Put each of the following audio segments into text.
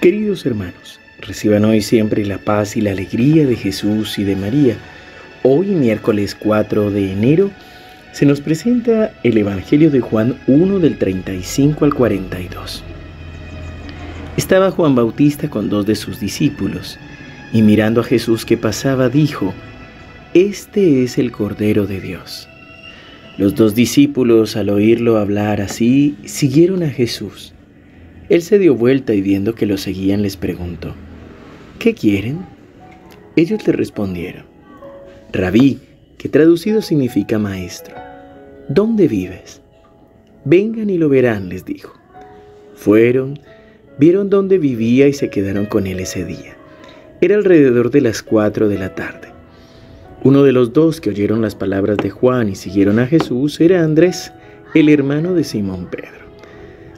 Queridos hermanos, reciban hoy siempre la paz y la alegría de Jesús y de María. Hoy, miércoles 4 de enero, se nos presenta el Evangelio de Juan 1 del 35 al 42. Estaba Juan Bautista con dos de sus discípulos, y mirando a Jesús que pasaba, dijo, Este es el Cordero de Dios. Los dos discípulos, al oírlo hablar así, siguieron a Jesús. Él se dio vuelta y viendo que lo seguían les preguntó, ¿qué quieren? Ellos le respondieron, Rabí, que traducido significa maestro, ¿dónde vives? Vengan y lo verán, les dijo. Fueron, vieron dónde vivía y se quedaron con él ese día. Era alrededor de las cuatro de la tarde. Uno de los dos que oyeron las palabras de Juan y siguieron a Jesús era Andrés, el hermano de Simón Pedro.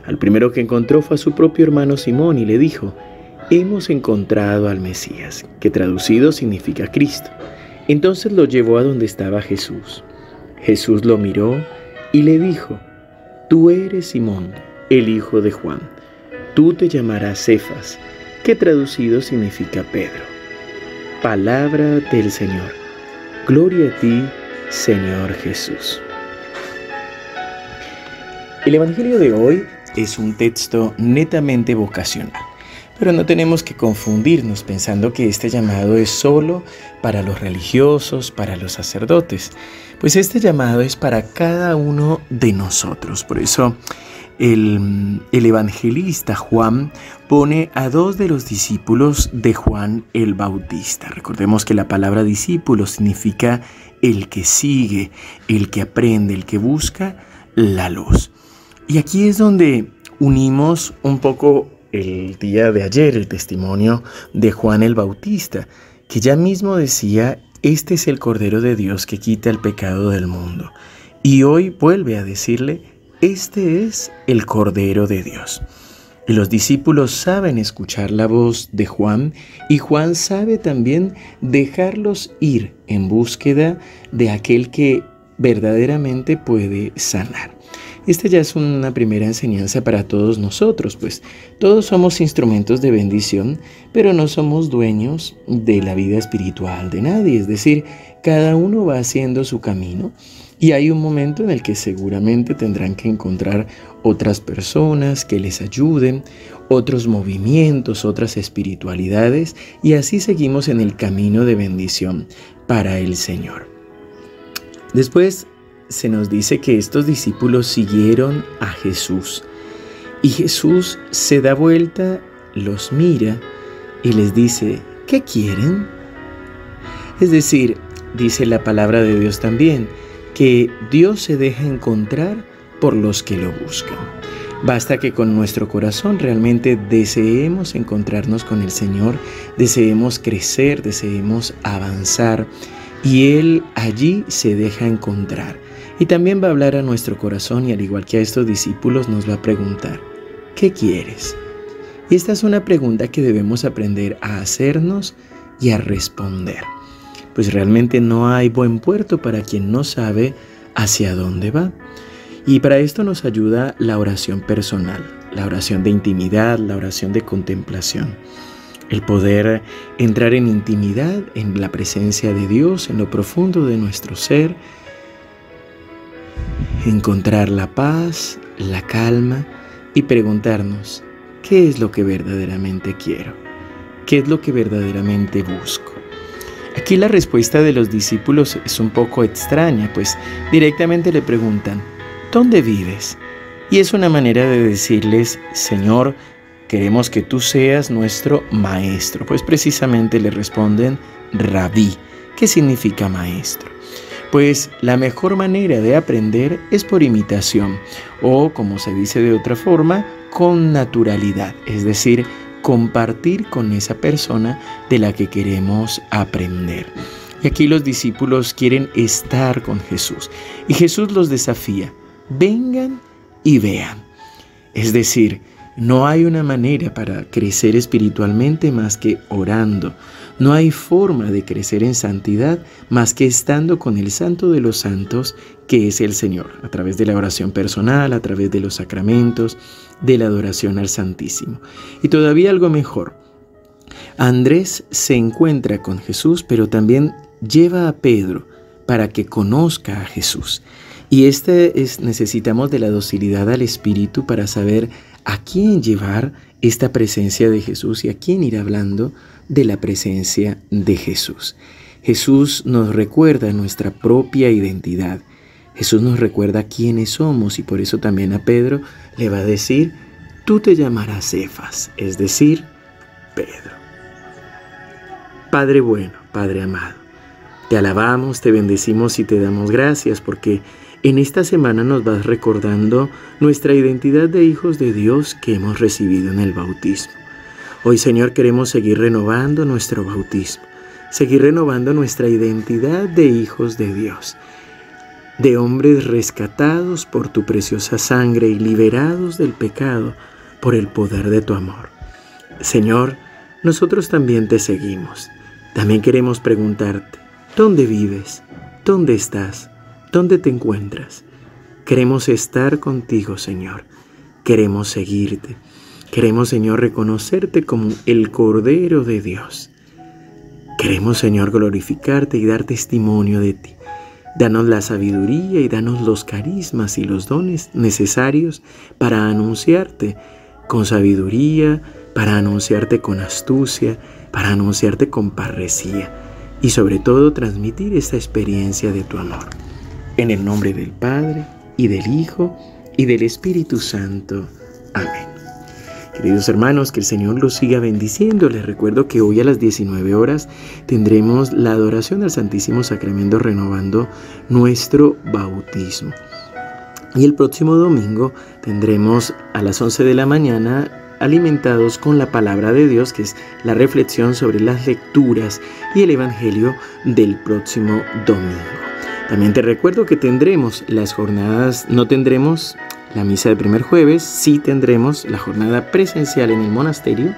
Al primero que encontró fue a su propio hermano Simón y le dijo, hemos encontrado al Mesías, que traducido significa Cristo. Entonces lo llevó a donde estaba Jesús. Jesús lo miró y le dijo, tú eres Simón, el hijo de Juan. Tú te llamarás Cefas, que traducido significa Pedro. Palabra del Señor. Gloria a ti, Señor Jesús. El Evangelio de hoy es un texto netamente vocacional. Pero no tenemos que confundirnos pensando que este llamado es solo para los religiosos, para los sacerdotes, pues este llamado es para cada uno de nosotros. Por eso el, el, evangelista Juan pone a dos de los discípulos de Juan el Bautista. Recordemos que la palabra discípulo significa el que sigue, el que aprende, el que busca la luz. Y aquí es donde unimos un poco el día de ayer el testimonio de Juan el Bautista, que ya mismo decía, este es el Cordero de Dios que quita el pecado del mundo. Y hoy vuelve a decirle, este es el Cordero de Dios. Y los discípulos saben escuchar la voz de Juan y Juan sabe también dejarlos ir en búsqueda de aquel que verdaderamente puede sanar. Esta ya es una primera enseñanza para todos nosotros, pues todos somos instrumentos de bendición, pero no somos dueños de la vida espiritual de nadie, es decir, cada uno va haciendo su camino y hay un momento en el que seguramente tendrán que encontrar otras personas que les ayuden, otros movimientos, otras espiritualidades y así seguimos en el camino de bendición para el Señor. Después se nos dice que estos discípulos siguieron a Jesús y Jesús se da vuelta, los mira y les dice, ¿qué quieren? Es decir, dice la palabra de Dios también, que Dios se deja encontrar por los que lo buscan. Basta que con nuestro corazón realmente deseemos encontrarnos con el Señor, deseemos crecer, deseemos avanzar y Él allí se deja encontrar. Y también va a hablar a nuestro corazón y al igual que a estos discípulos nos va a preguntar, ¿qué quieres? Y esta es una pregunta que debemos aprender a hacernos y a responder. Pues realmente no hay buen puerto para quien no sabe hacia dónde va. Y para esto nos ayuda la oración personal, la oración de intimidad, la oración de contemplación. El poder entrar en intimidad, en la presencia de Dios, en lo profundo de nuestro ser, encontrar la paz, la calma y preguntarnos, ¿qué es lo que verdaderamente quiero? ¿Qué es lo que verdaderamente busco? Aquí la respuesta de los discípulos es un poco extraña, pues directamente le preguntan, ¿dónde vives? Y es una manera de decirles, Señor, queremos que tú seas nuestro maestro. Pues precisamente le responden, rabí, que significa maestro. Pues la mejor manera de aprender es por imitación o, como se dice de otra forma, con naturalidad, es decir, compartir con esa persona de la que queremos aprender. Y aquí los discípulos quieren estar con Jesús y Jesús los desafía, vengan y vean. Es decir, no hay una manera para crecer espiritualmente más que orando, No hay forma de crecer en santidad más que estando con el Santo de los Santos, que es el Señor, a través de la oración personal, a través de los sacramentos, de la adoración al Santísimo. Y todavía algo mejor. Andrés se encuentra con Jesús, pero también lleva a Pedro para que conozca a Jesús. Y este es necesitamos de la docilidad al Espíritu para saber a quién llevar esta presencia de Jesús y a quién ir hablando de la presencia de Jesús. Jesús nos recuerda nuestra propia identidad. Jesús nos recuerda quiénes somos y por eso también a Pedro le va a decir, tú te llamarás Cefas, es decir, Pedro. Padre bueno, Padre amado, te alabamos, te bendecimos y te damos gracias porque en esta semana nos vas recordando nuestra identidad de hijos de Dios que hemos recibido en el bautismo. Hoy Señor queremos seguir renovando nuestro bautismo, seguir renovando nuestra identidad de hijos de Dios, de hombres rescatados por tu preciosa sangre y liberados del pecado por el poder de tu amor. Señor, nosotros también te seguimos. También queremos preguntarte, ¿dónde vives? ¿Dónde estás? ¿Dónde te encuentras? Queremos estar contigo, Señor. Queremos seguirte. Queremos, Señor, reconocerte como el Cordero de Dios. Queremos, Señor, glorificarte y dar testimonio de ti. Danos la sabiduría y danos los carismas y los dones necesarios para anunciarte con sabiduría, para anunciarte con astucia, para anunciarte con parresía y sobre todo transmitir esta experiencia de tu amor. En el nombre del Padre, y del Hijo, y del Espíritu Santo. Amén. Queridos hermanos, que el Señor los siga bendiciendo. Les recuerdo que hoy a las 19 horas tendremos la adoración al Santísimo Sacramento renovando nuestro bautismo. Y el próximo domingo tendremos a las 11 de la mañana alimentados con la palabra de Dios, que es la reflexión sobre las lecturas y el Evangelio del próximo domingo. También te recuerdo que tendremos las jornadas, no tendremos la misa de primer jueves, sí tendremos la jornada presencial en el monasterio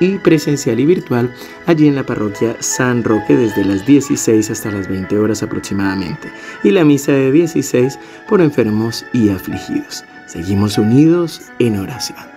y presencial y virtual allí en la parroquia San Roque desde las 16 hasta las 20 horas aproximadamente y la misa de 16 por enfermos y afligidos. Seguimos unidos en oración.